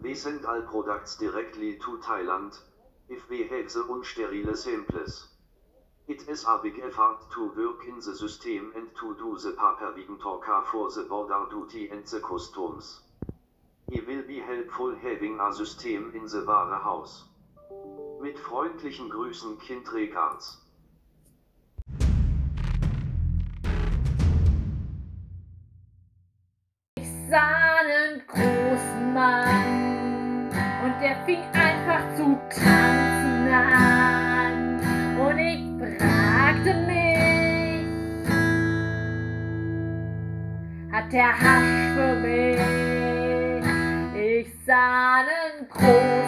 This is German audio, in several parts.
We send all products directly to Thailand, if we have the unsterile samples. It is a big effort to work in the system and to do the paperwork talker for the border duty and the customs. It will be helpful having a system in the warehouse. Mit freundlichen Grüßen Kind Regards. Mann und der fing einfach zu tanzen an. Und ich fragte mich, hat der Hasch für mich? Ich sah einen großen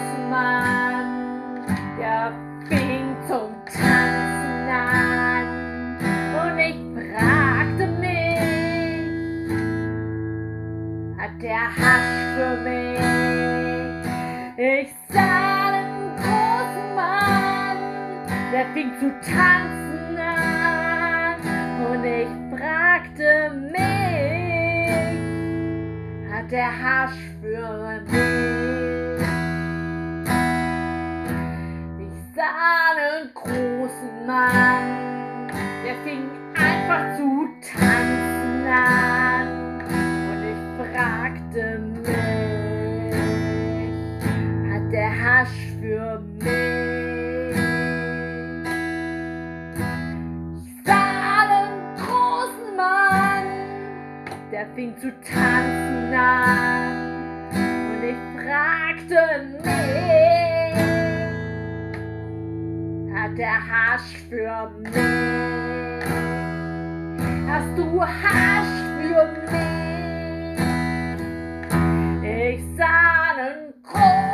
der Hasch für mich. Ich sah einen großen Mann, der fing zu tanzen an und ich fragte mich, hat der Hasch für mich. Ich sah einen großen Mann, der fing einfach zu tanzen an der fing zu tanzen an und ich fragte mich, hat der Hasch für mich? Hast du Hasch für mich? Ich sah einen großen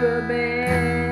The bed.